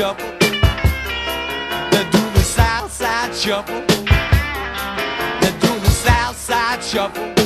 Shuffle. They do the South Side Shuffle. They do the South Side Shuffle.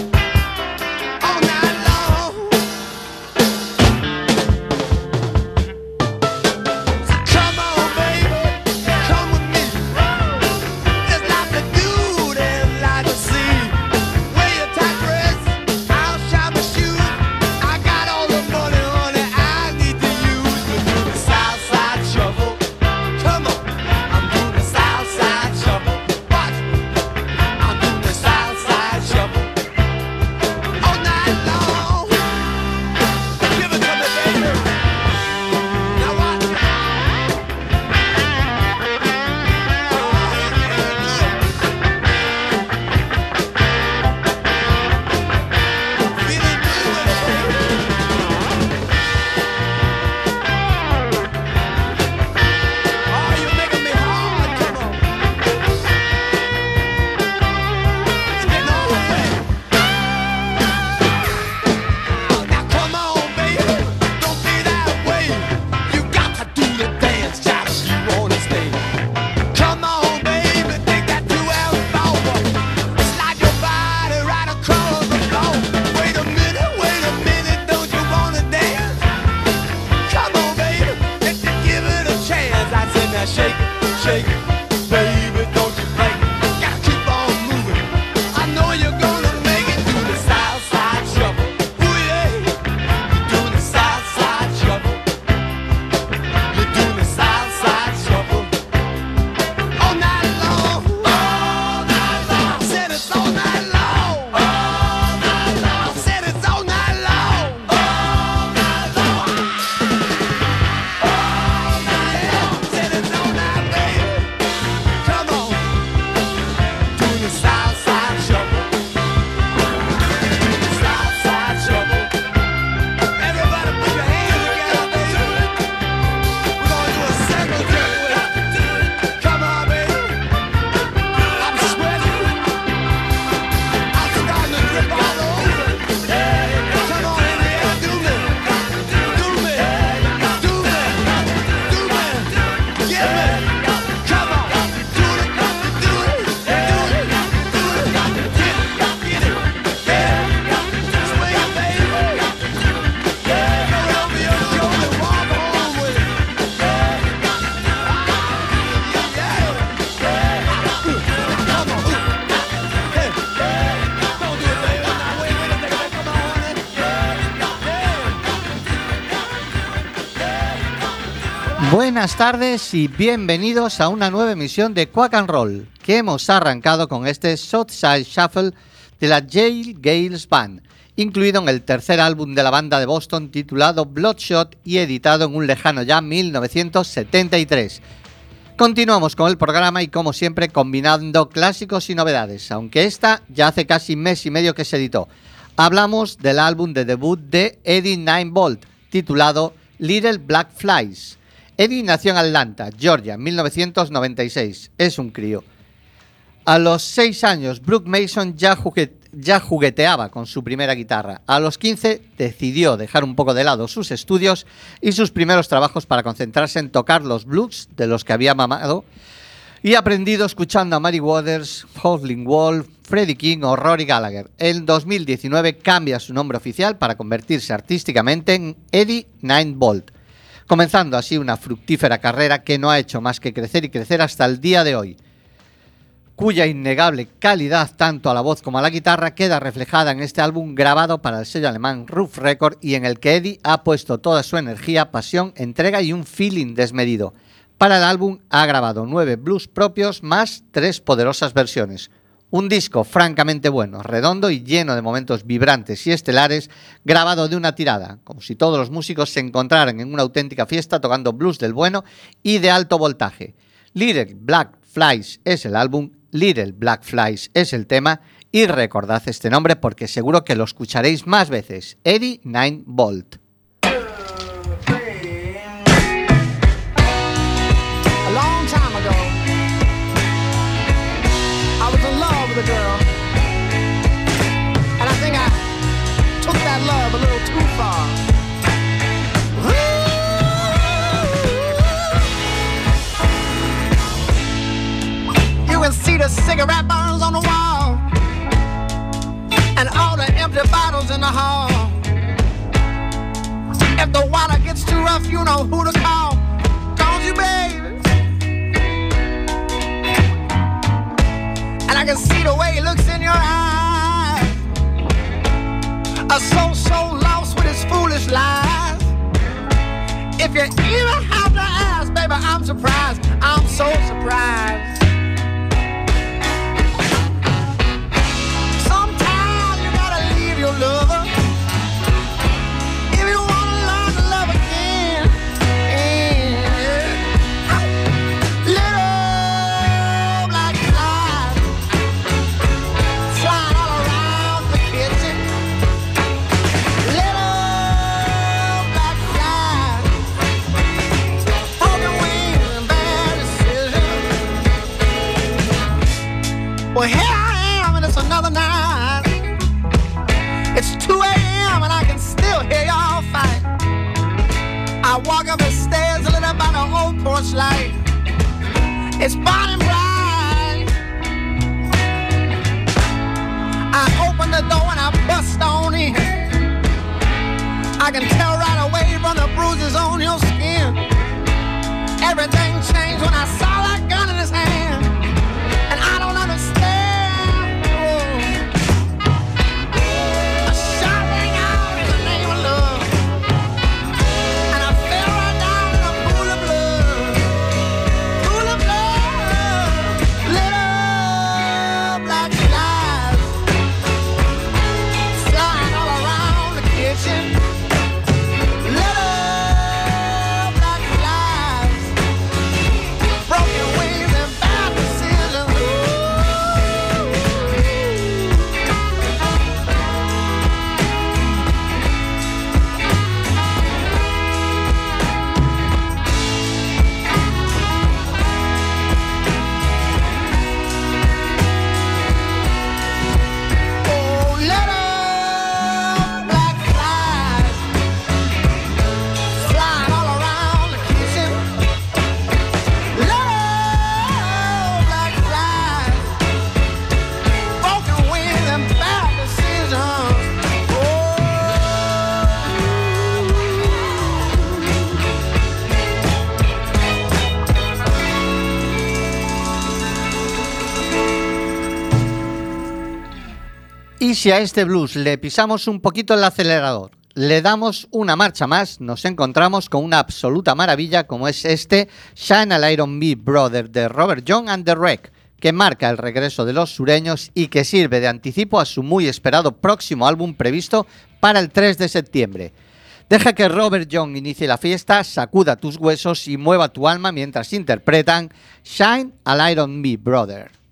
Buenas tardes y bienvenidos a una nueva emisión de Quack and Roll, que hemos arrancado con este Southside Shuffle de la Yale Gales Band, incluido en el tercer álbum de la banda de Boston titulado Bloodshot y editado en un lejano ya 1973. Continuamos con el programa y como siempre combinando clásicos y novedades, aunque esta ya hace casi mes y medio que se editó. Hablamos del álbum de debut de Eddie Nine Bolt, titulado Little Black Flies. Eddie nació en Atlanta, Georgia, en 1996. Es un crío. A los 6 años, Brooke Mason ya, juguet- ya jugueteaba con su primera guitarra. A los 15 decidió dejar un poco de lado sus estudios y sus primeros trabajos para concentrarse en tocar los blues de los que había mamado Y aprendido escuchando a Mary Waters, Howling Wolf, Freddie King o Rory Gallagher. En 2019 cambia su nombre oficial para convertirse artísticamente en Eddie Nine Bolt, comenzando así una fructífera carrera que no ha hecho más que crecer y crecer hasta el día de hoy cuya innegable calidad tanto a la voz como a la guitarra queda reflejada en este álbum grabado para el sello alemán Roof Record y en el que Eddie ha puesto toda su energía, pasión, entrega y un feeling desmedido. Para el álbum ha grabado nueve blues propios más tres poderosas versiones. Un disco francamente bueno, redondo y lleno de momentos vibrantes y estelares, grabado de una tirada, como si todos los músicos se encontraran en una auténtica fiesta tocando blues del bueno y de alto voltaje. Little Black Flies es el álbum, Little Black Flies es el tema y recordad este nombre porque seguro que lo escucharéis más veces. Eddie Nine Bolt. Girl. And I think I took that love a little too far. Ooh. You can see the cigarette burns on the wall. And all the empty bottles in the hall. If the water gets too rough, you know who to call. Call I can see the way he looks in your eyes. A soul so lost with his foolish lies. If you even have to ask, baby, I'm surprised. I'm so surprised. Si a este blues le pisamos un poquito el acelerador, le damos una marcha más, nos encontramos con una absoluta maravilla como es este Shine a Light on Me Brother de Robert Young and the Wreck, que marca el regreso de los sureños y que sirve de anticipo a su muy esperado próximo álbum previsto para el 3 de septiembre. Deja que Robert Young inicie la fiesta, sacuda tus huesos y mueva tu alma mientras interpretan Shine a Light on Me Brother.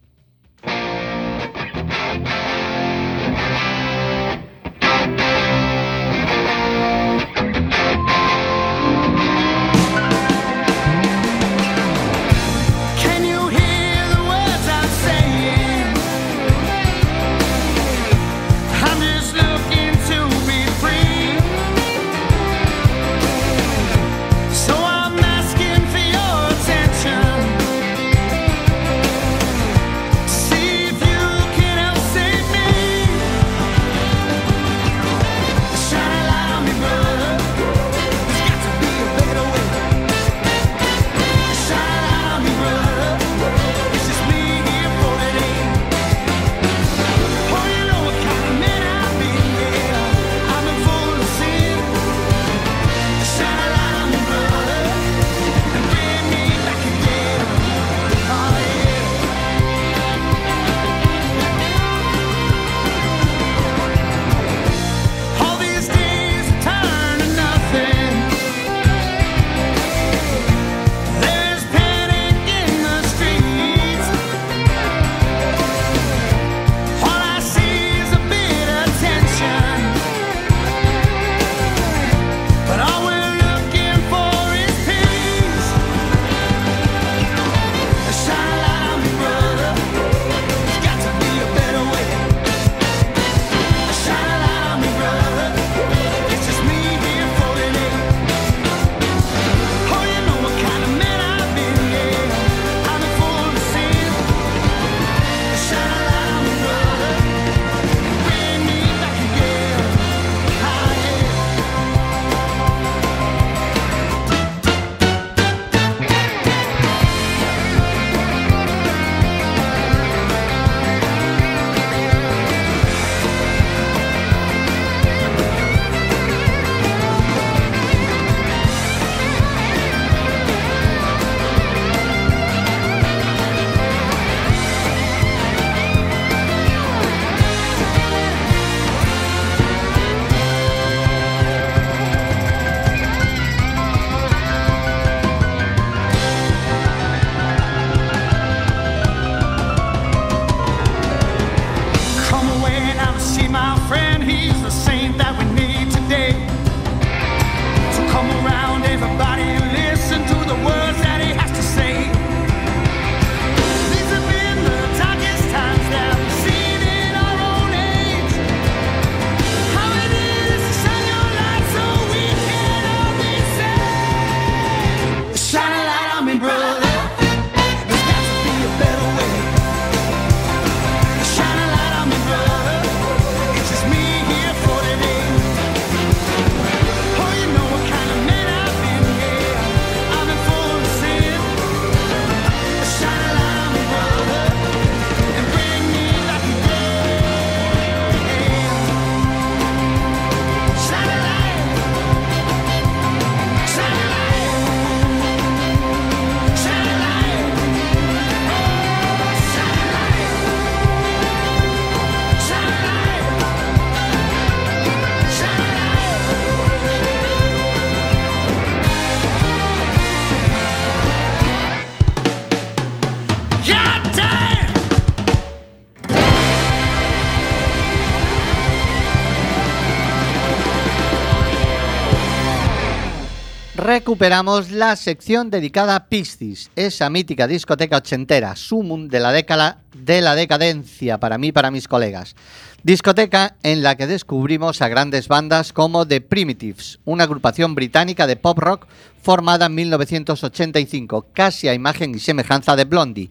Recuperamos la sección dedicada a Piscis, esa mítica discoteca ochentera, sumum de la década de la decadencia para mí y para mis colegas. Discoteca en la que descubrimos a grandes bandas como The Primitives, una agrupación británica de pop rock formada en 1985, casi a imagen y semejanza de Blondie,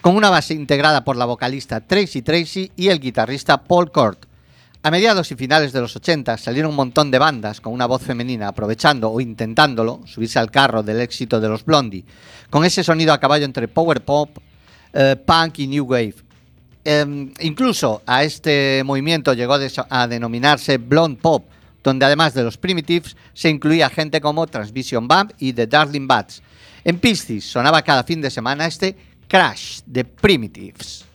con una base integrada por la vocalista Tracy Tracy y el guitarrista Paul Cort. A mediados y finales de los 80 salieron un montón de bandas con una voz femenina aprovechando o intentándolo subirse al carro del éxito de los Blondie, con ese sonido a caballo entre power pop, eh, punk y new wave. Em, incluso a este movimiento llegó a denominarse blonde pop, donde además de los Primitives se incluía gente como Transvision Bump y The Darling Bats. En Piscis sonaba cada fin de semana este Crash de Primitives.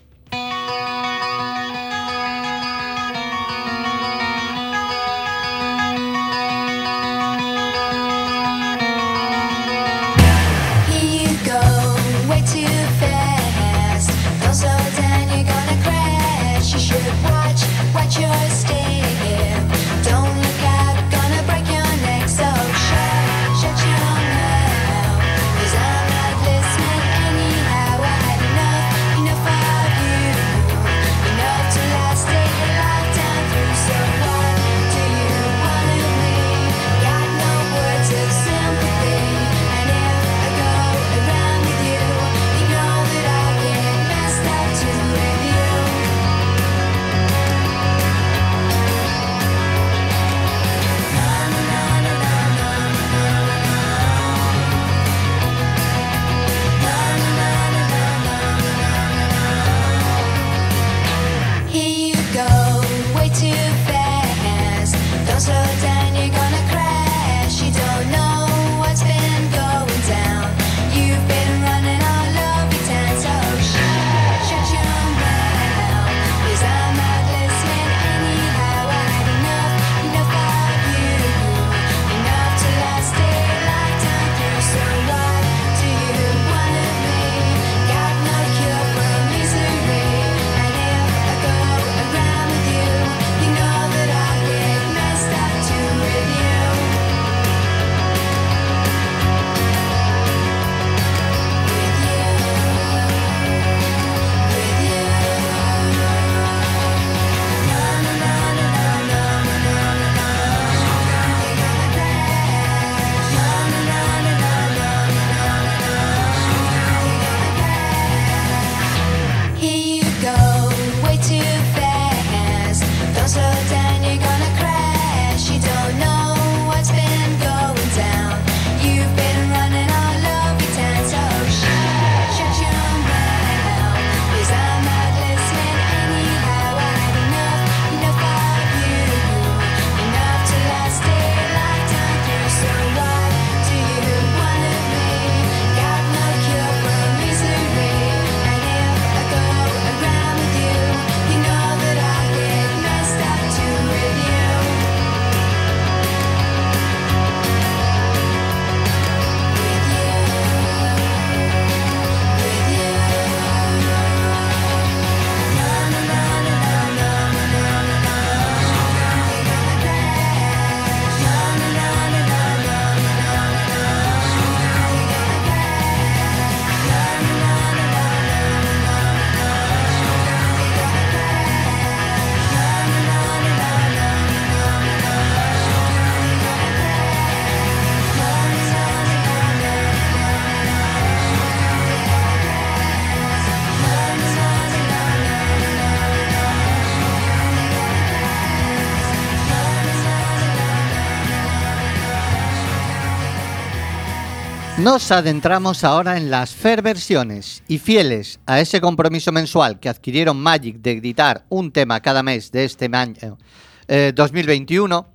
Nos adentramos ahora en las fair versiones y fieles a ese compromiso mensual que adquirieron Magic de editar un tema cada mes de este año eh, 2021.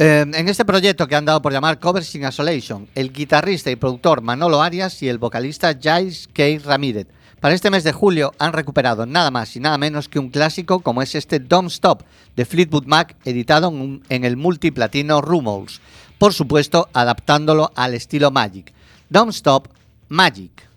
eh, en este proyecto que han dado por llamar Covers in Isolation, el guitarrista y productor Manolo Arias y el vocalista Giles K. Ramírez. Para este mes de julio han recuperado nada más y nada menos que un clásico como es este Don't Stop de Fleetwood Mac, editado en, un- en el multiplatino Rumors. Por supuesto, adaptándolo al estilo Magic. Don't Stop Magic.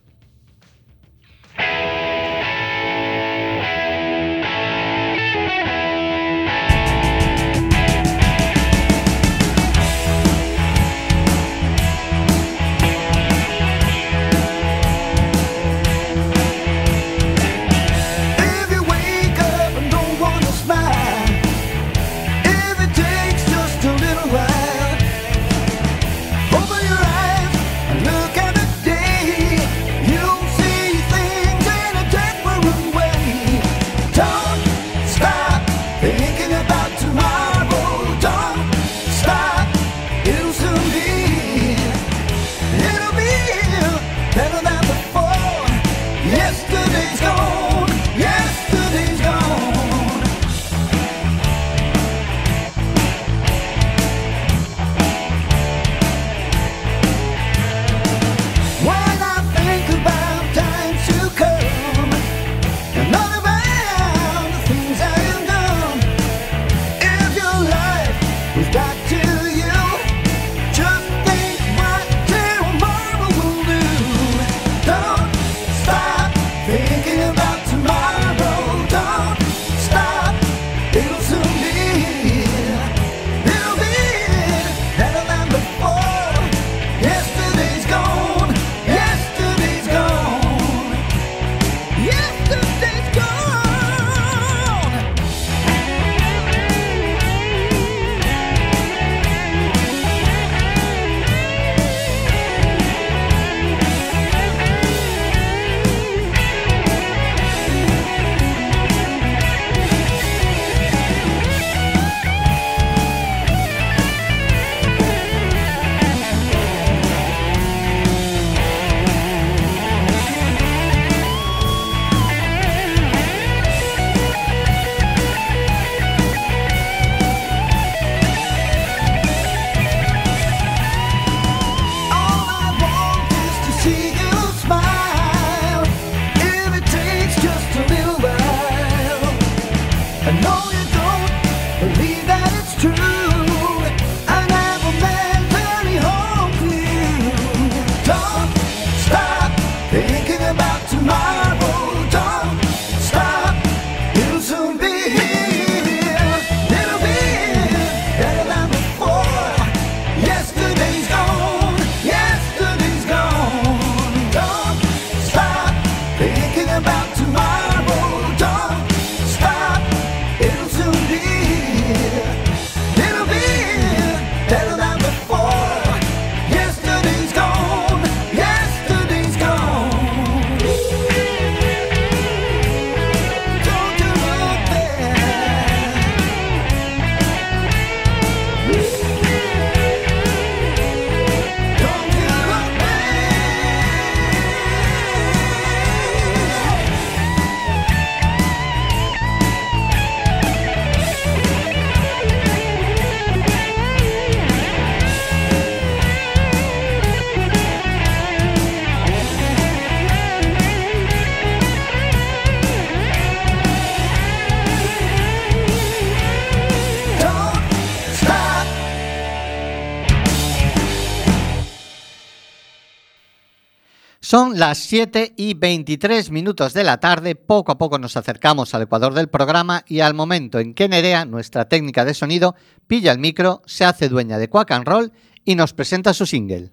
Las 7 y 23 minutos de la tarde, poco a poco nos acercamos al ecuador del programa y al momento en que Nerea, nuestra técnica de sonido, pilla el micro, se hace dueña de Quack and Roll y nos presenta su single.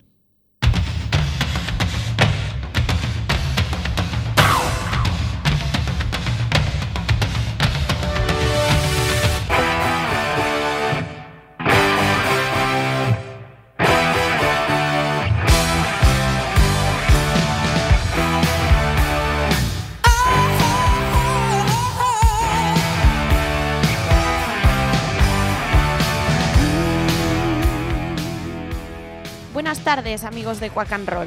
Tardes, amigos de Quack and Roll.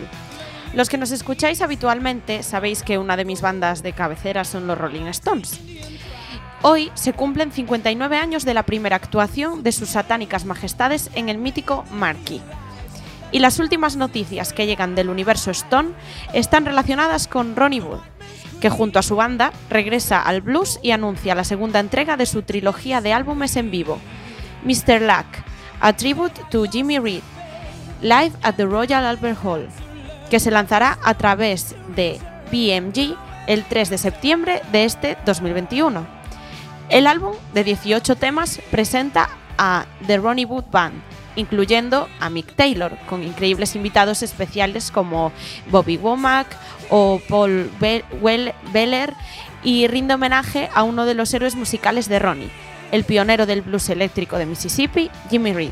Los que nos escucháis habitualmente sabéis que una de mis bandas de cabecera son los Rolling Stones. Hoy se cumplen 59 años de la primera actuación de sus satánicas majestades en el mítico Marquee. Y las últimas noticias que llegan del universo Stone están relacionadas con Ronnie Wood, que junto a su banda regresa al blues y anuncia la segunda entrega de su trilogía de álbumes en vivo, Mr. Luck, a tribute to Jimmy Reed, Live at the Royal Albert Hall, que se lanzará a través de BMG el 3 de septiembre de este 2021. El álbum de 18 temas presenta a The Ronnie Wood Band, incluyendo a Mick Taylor, con increíbles invitados especiales como Bobby Womack o Paul Be- Well- Beller, y rinde homenaje a uno de los héroes musicales de Ronnie, el pionero del blues eléctrico de Mississippi, Jimmy Reed.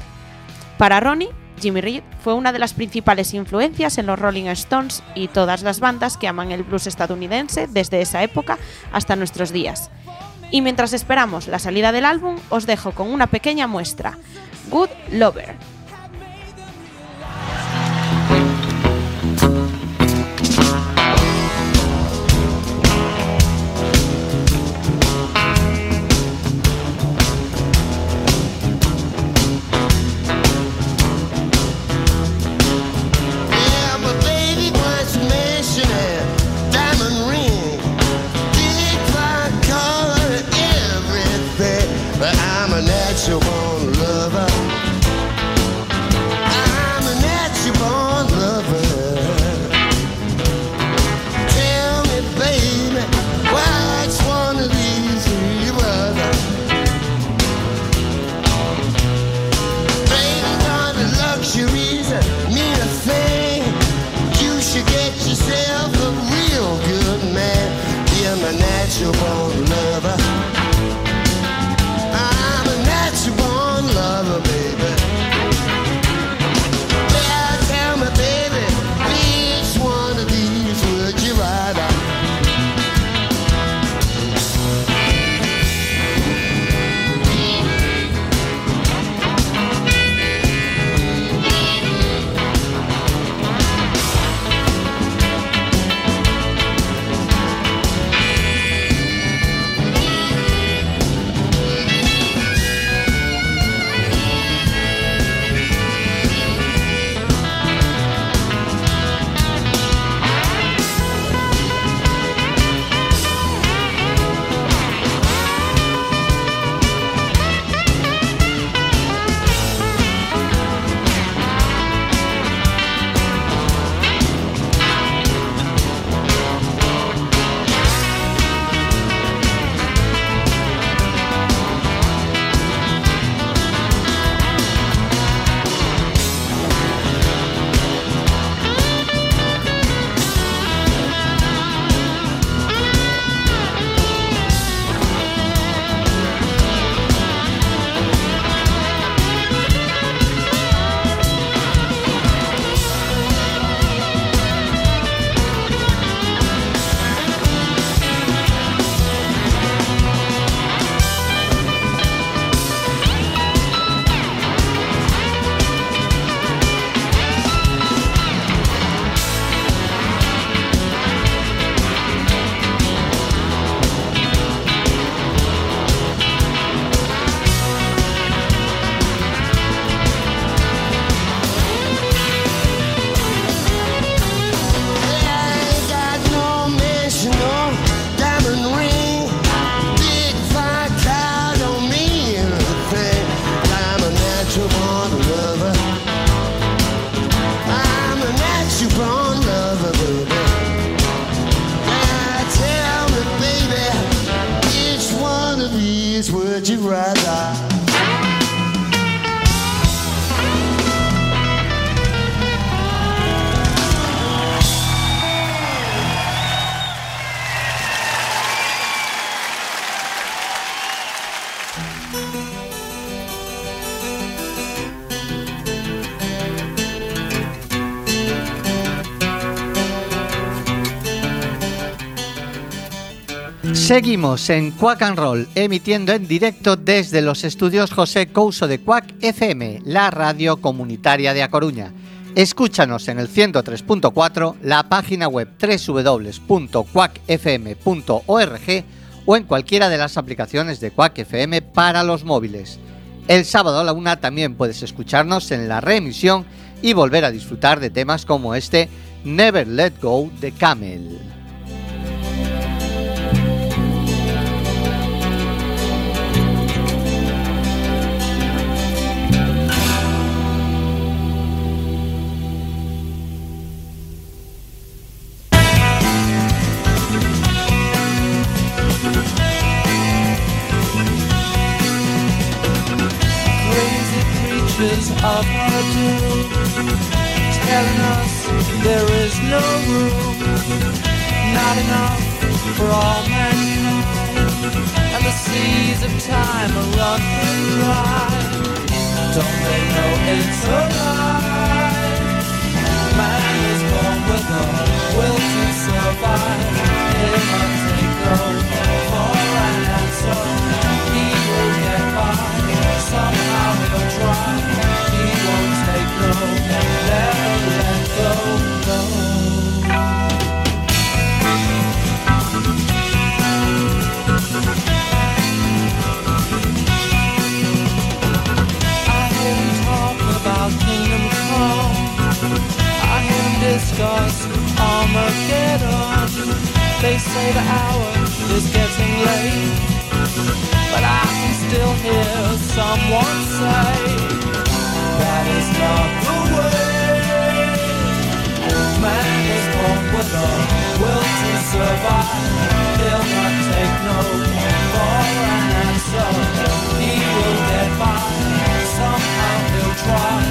Para Ronnie, Jimmy Reed fue una de las principales influencias en los Rolling Stones y todas las bandas que aman el blues estadounidense desde esa época hasta nuestros días. Y mientras esperamos la salida del álbum, os dejo con una pequeña muestra. Good Lover. Seguimos en Quack and Roll, emitiendo en directo desde los estudios José Couso de Quack FM, la radio comunitaria de A Coruña. Escúchanos en el 103.4, la página web www.quackfm.org o en cualquiera de las aplicaciones de Quack FM para los móviles. El sábado a la una también puedes escucharnos en la reemisión y volver a disfrutar de temas como este Never Let Go de Camel. Of her doom, telling us there is no room, not enough for all mankind, and the seas of time are running dry. Don't they know it's a lie? Man is born with a will to survive. He'll not take no discuss Armageddon. They say the hour is getting late, but I can still hear someone say that is not the way. Man is born with a will to survive. He'll not take no for an answer. He will get by. Somehow he'll try.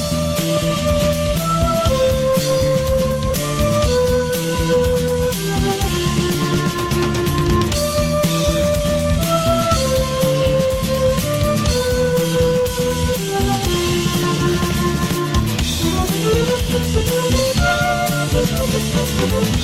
let go.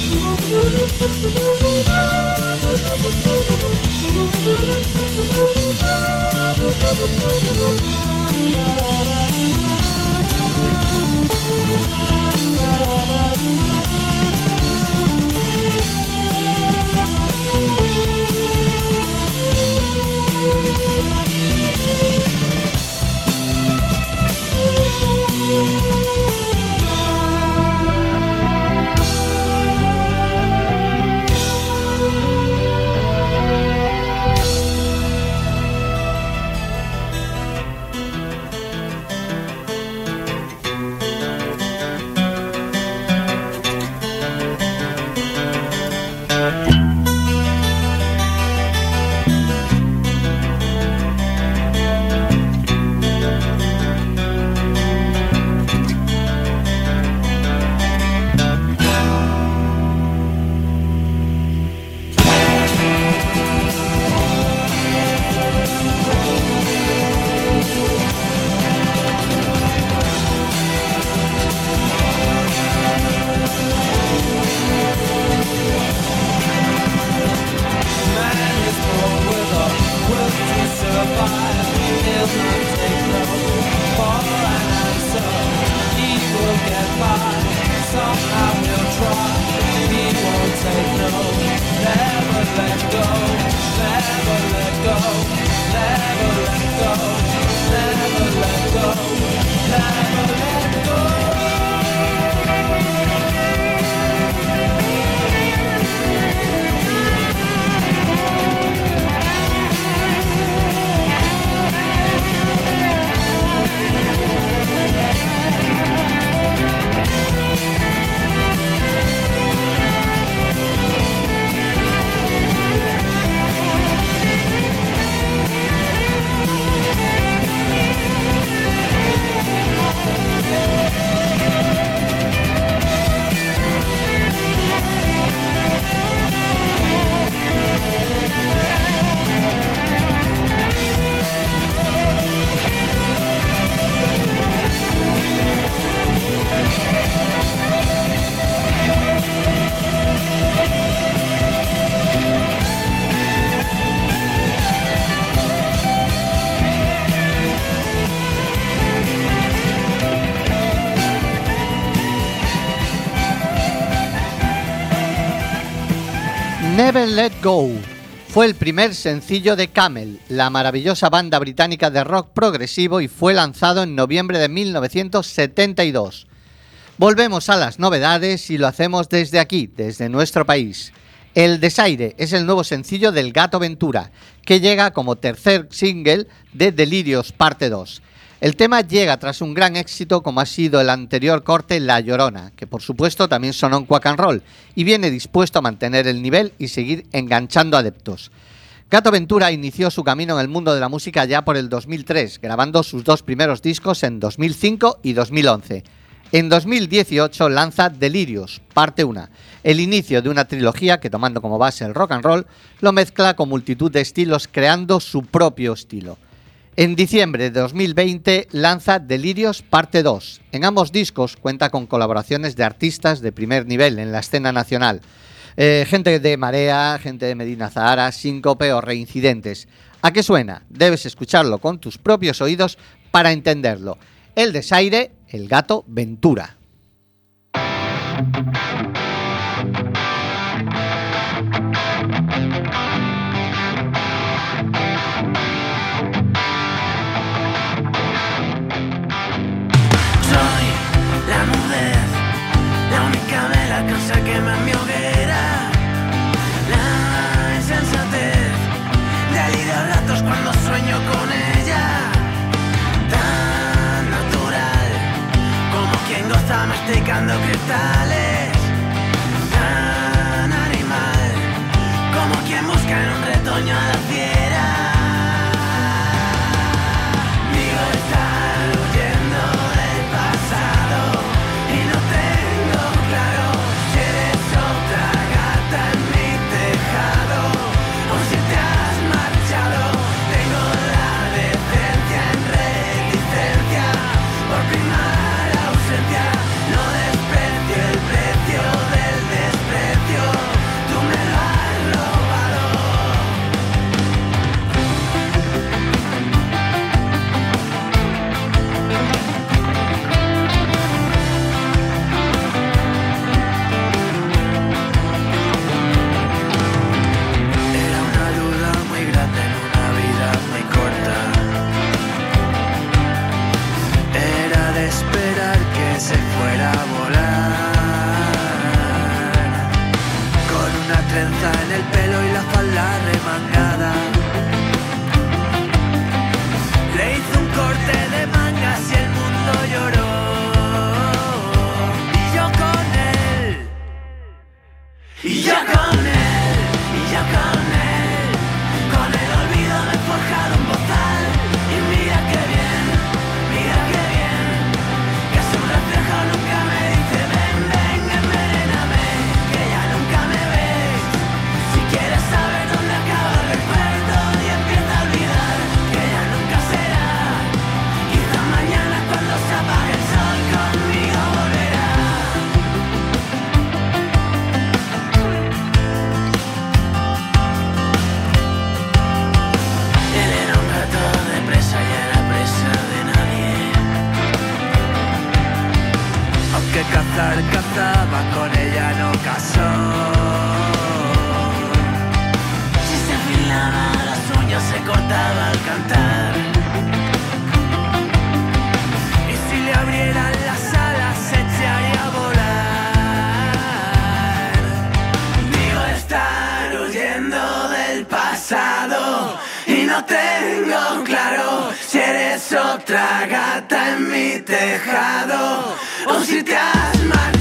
Never Let Go fue el primer sencillo de Camel, la maravillosa banda británica de rock progresivo y fue lanzado en noviembre de 1972. Volvemos a las novedades y lo hacemos desde aquí, desde nuestro país. El Desaire es el nuevo sencillo del Gato Ventura, que llega como tercer single de Delirios Parte 2. El tema llega tras un gran éxito como ha sido el anterior corte La Llorona, que por supuesto también sonó en Quack and Roll, y viene dispuesto a mantener el nivel y seguir enganchando adeptos. Gato Ventura inició su camino en el mundo de la música ya por el 2003, grabando sus dos primeros discos en 2005 y 2011. En 2018 lanza Delirios, parte 1, el inicio de una trilogía que tomando como base el rock and roll, lo mezcla con multitud de estilos creando su propio estilo. En diciembre de 2020 lanza Delirios Parte 2. En ambos discos cuenta con colaboraciones de artistas de primer nivel en la escena nacional. Eh, gente de Marea, gente de Medina Zahara, Síncope o Reincidentes. ¿A qué suena? Debes escucharlo con tus propios oídos para entenderlo. El desaire, el gato Ventura. Goza masticando cristales. Cazaba, con ella no casó. Otra gata en mi tejado o si te has marchado.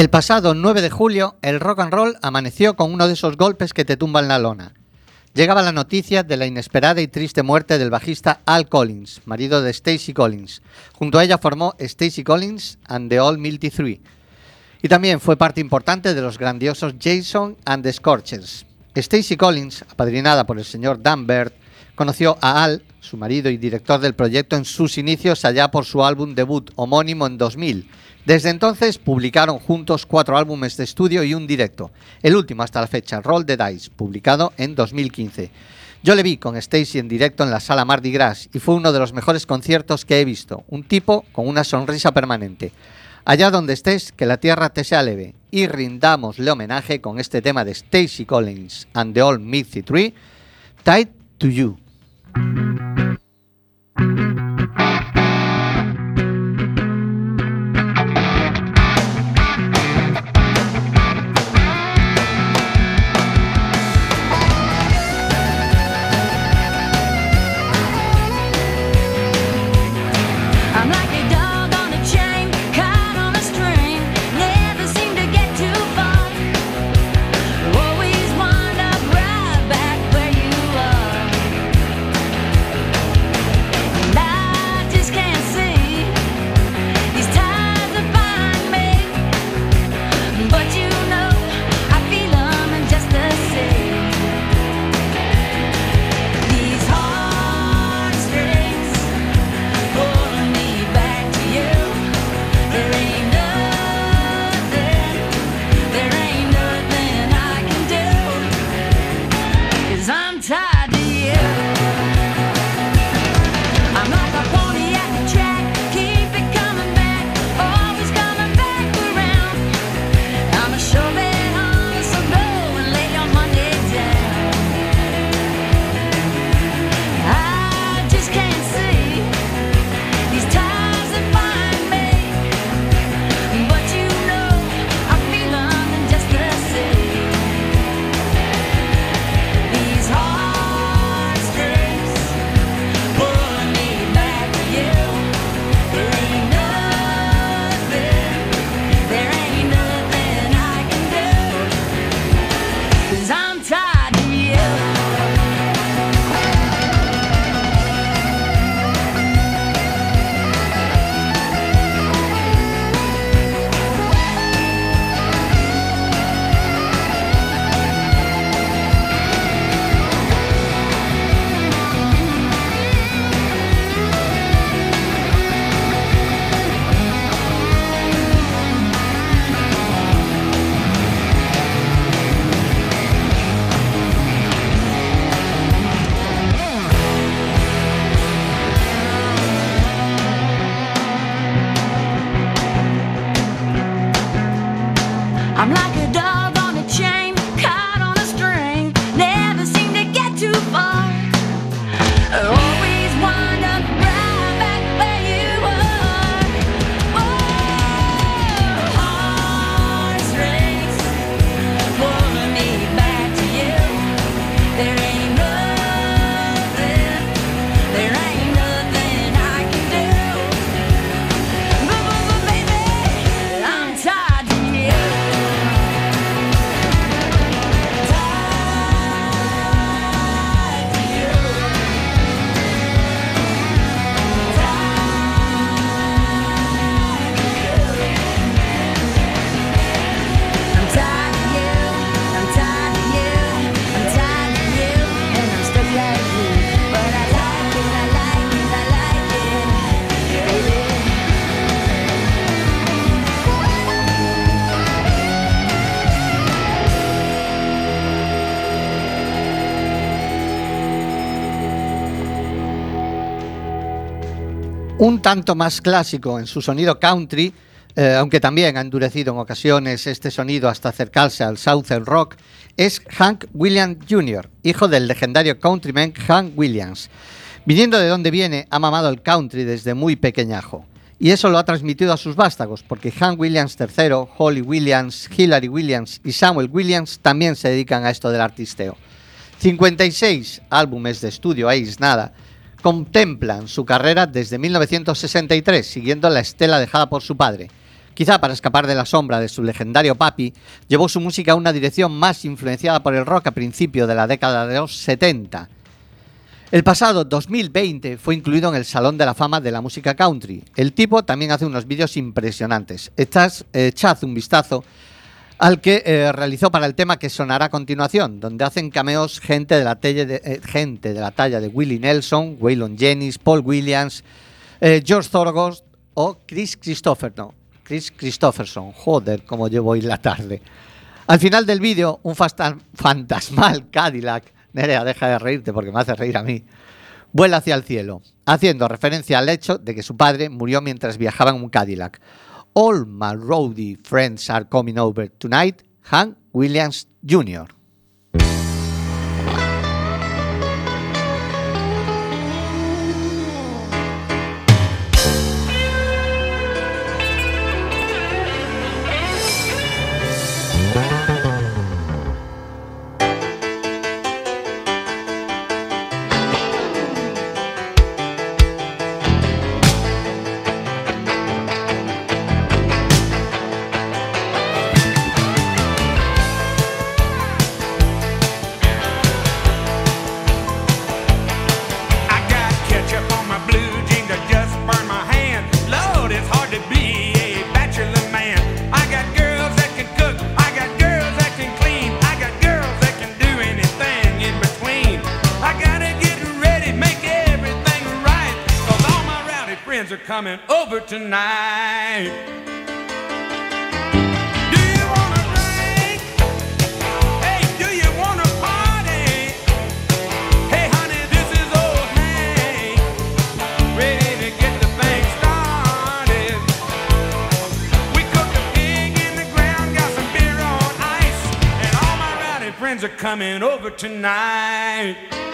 El pasado 9 de julio, el rock and roll amaneció con uno de esos golpes que te tumban la lona. Llegaba la noticia de la inesperada y triste muerte del bajista Al Collins, marido de Stacy Collins. Junto a ella formó Stacy Collins and the All Milty Three. Y también fue parte importante de los grandiosos Jason and the Scorchers. Stacy Collins, apadrinada por el señor Dan Bird, conoció a Al, su marido y director del proyecto, en sus inicios allá por su álbum debut homónimo en 2000. Desde entonces publicaron juntos cuatro álbumes de estudio y un directo, el último hasta la fecha, Roll the Dice, publicado en 2015. Yo le vi con Stacy en directo en la sala Mardi Gras y fue uno de los mejores conciertos que he visto, un tipo con una sonrisa permanente. Allá donde estés, que la tierra te sea leve y rindamosle homenaje con este tema de Stacy Collins and the Old Mitzi Tree, Tied to You. I'm Un tanto más clásico en su sonido country, eh, aunque también ha endurecido en ocasiones este sonido hasta acercarse al Southern Rock, es Hank Williams Jr., hijo del legendario countryman Hank Williams. Viniendo de donde viene, ha mamado el country desde muy pequeñajo. Y eso lo ha transmitido a sus vástagos, porque Hank Williams III, Holly Williams, Hillary Williams y Samuel Williams también se dedican a esto del artisteo. 56 álbumes de estudio, ahí es nada, contemplan su carrera desde 1963, siguiendo la estela dejada por su padre, Quizá para escapar de la sombra de su legendario papi, llevó su música a una dirección más influenciada por el rock a principios de la década de los 70. El pasado 2020 fue incluido en el Salón de la Fama de la Música Country. El tipo también hace unos vídeos impresionantes. Echad, un vistazo al que eh, realizó para el tema que sonará a continuación, donde hacen cameos gente de la, talla de, eh, gente de, la talla de Willie Nelson, Waylon Jennings, Paul Williams, eh, George Thorogood o Chris Christopher, no, Chris Christopherson. Joder, cómo llevo hoy la tarde. Al final del vídeo, un fantasmal Cadillac, Nerea, deja de reírte porque me hace reír a mí, vuela hacia el cielo, haciendo referencia al hecho de que su padre murió mientras viajaba en un Cadillac. All my roadie friends are coming over tonight, Hank Williams Jr. friends are coming over tonight.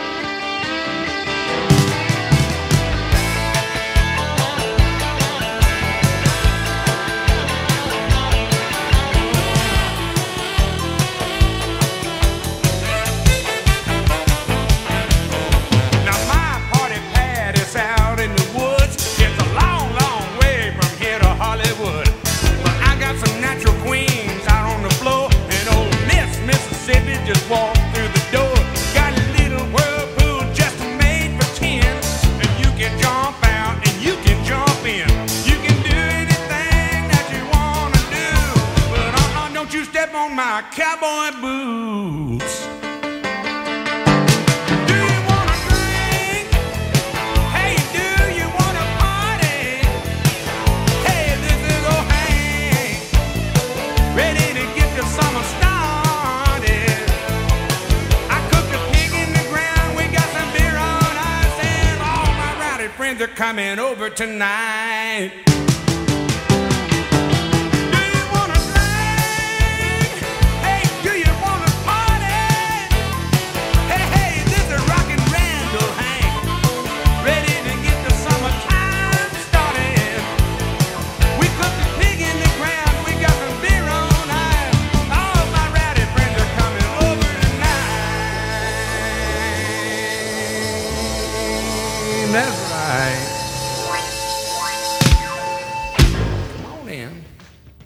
All my rowdy friends are coming over tonight.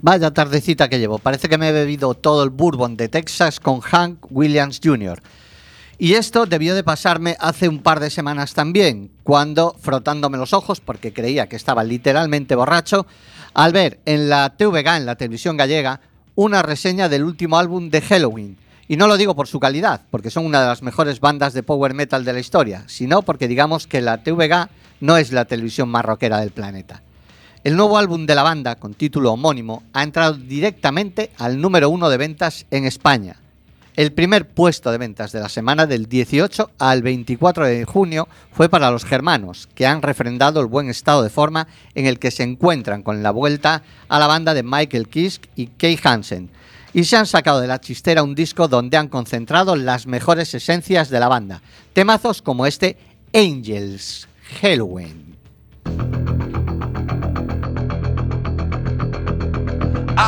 Vaya tardecita que llevo. Parece que me he bebido todo el bourbon de Texas con Hank Williams Jr. Y esto debió de pasarme hace un par de semanas también, cuando, frotándome los ojos, porque creía que estaba literalmente borracho, al ver en la TVG, en la televisión gallega, una reseña del último álbum de Halloween. Y no lo digo por su calidad, porque son una de las mejores bandas de power metal de la historia, sino porque digamos que la TVG no es la televisión más rockera del planeta. El nuevo álbum de la banda, con título homónimo, ha entrado directamente al número uno de ventas en España. El primer puesto de ventas de la semana del 18 al 24 de junio fue para los germanos, que han refrendado el buen estado de forma en el que se encuentran con la vuelta a la banda de Michael Kiske y Kay Hansen, y se han sacado de la chistera un disco donde han concentrado las mejores esencias de la banda, temazos como este Angels Halloween.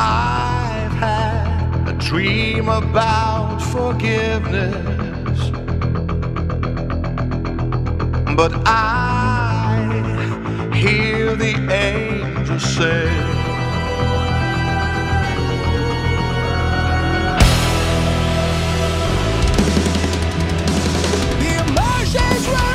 I've had a dream about forgiveness, but I hear the angel say. The emotions run.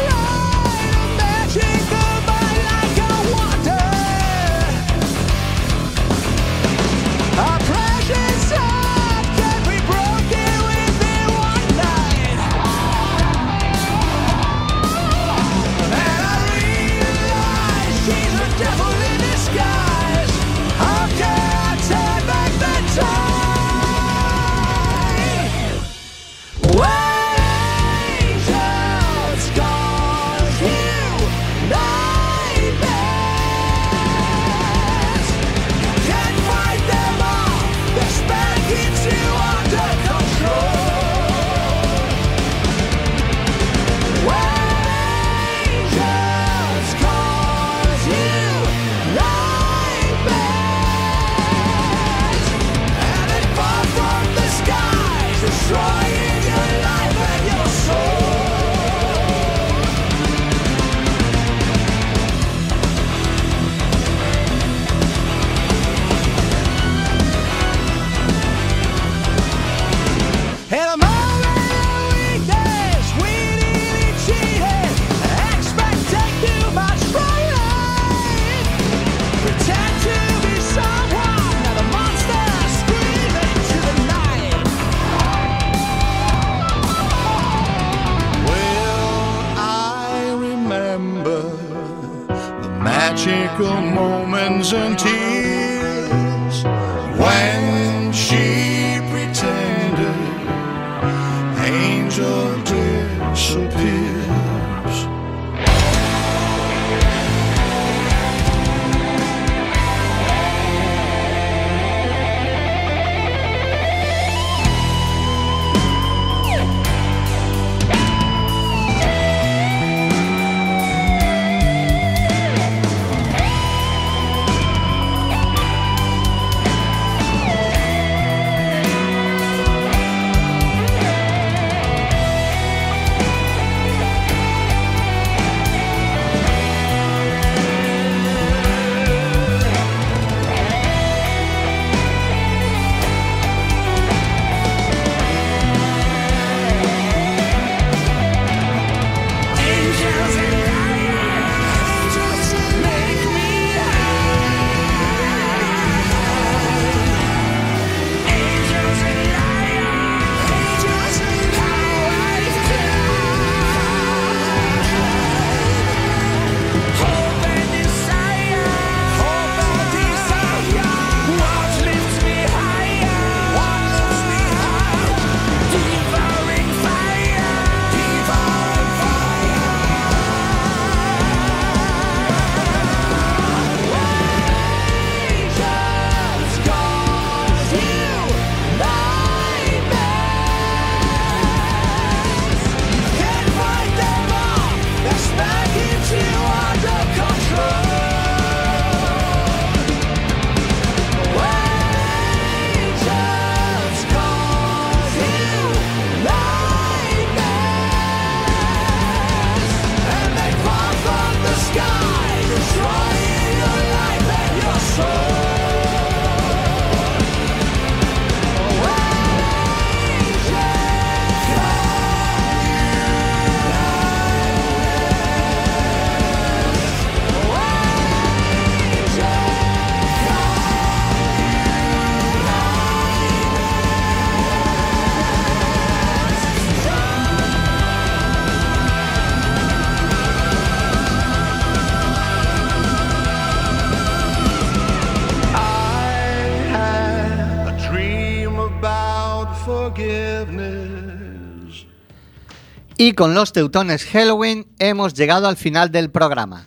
Y con los teutones Halloween hemos llegado al final del programa.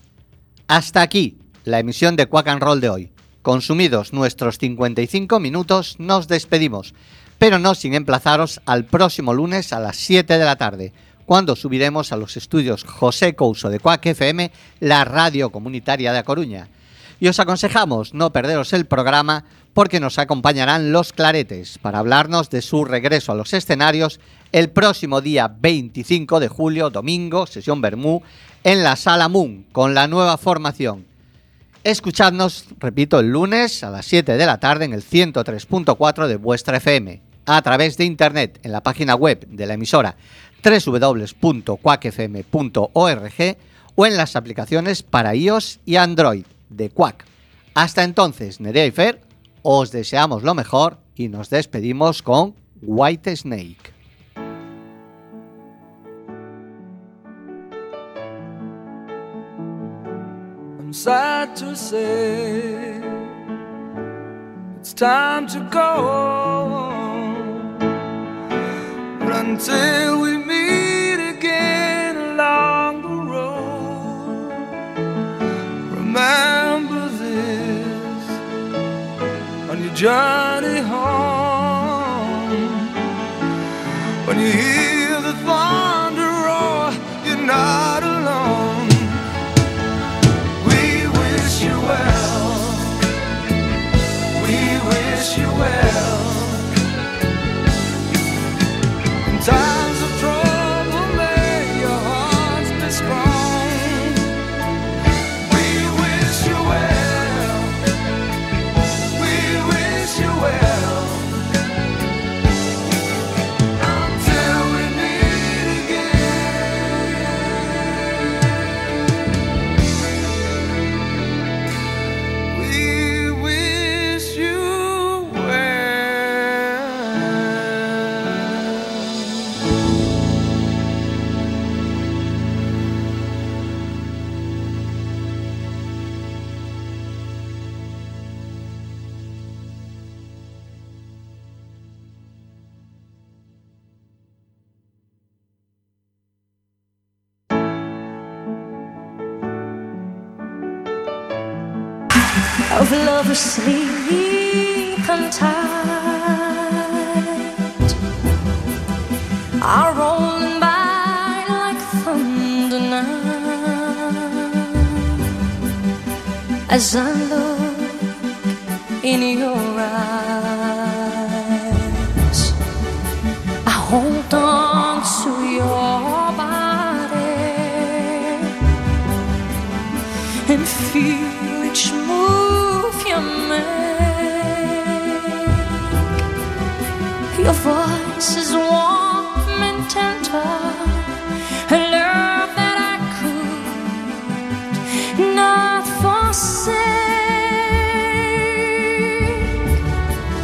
Hasta aquí la emisión de Quack and Roll de hoy. Consumidos nuestros 55 minutos, nos despedimos, pero no sin emplazaros al próximo lunes a las 7 de la tarde, cuando subiremos a los estudios José Couso de Quack FM, la radio comunitaria de A Coruña. Y os aconsejamos no perderos el programa porque nos acompañarán los Claretes para hablarnos de su regreso a los escenarios el próximo día 25 de julio, domingo, sesión Bermú, en la Sala Moon, con la nueva formación. Escuchadnos, repito, el lunes a las 7 de la tarde en el 103.4 de vuestra FM, a través de internet en la página web de la emisora www.quackfm.org o en las aplicaciones para iOS y Android de Quack. Hasta entonces, Nerea y Fer, os deseamos lo mejor y nos despedimos con White Snake. It's time to go. Journey home. When you hear the thunder roar, you're not alone. We wish you well. We wish you well.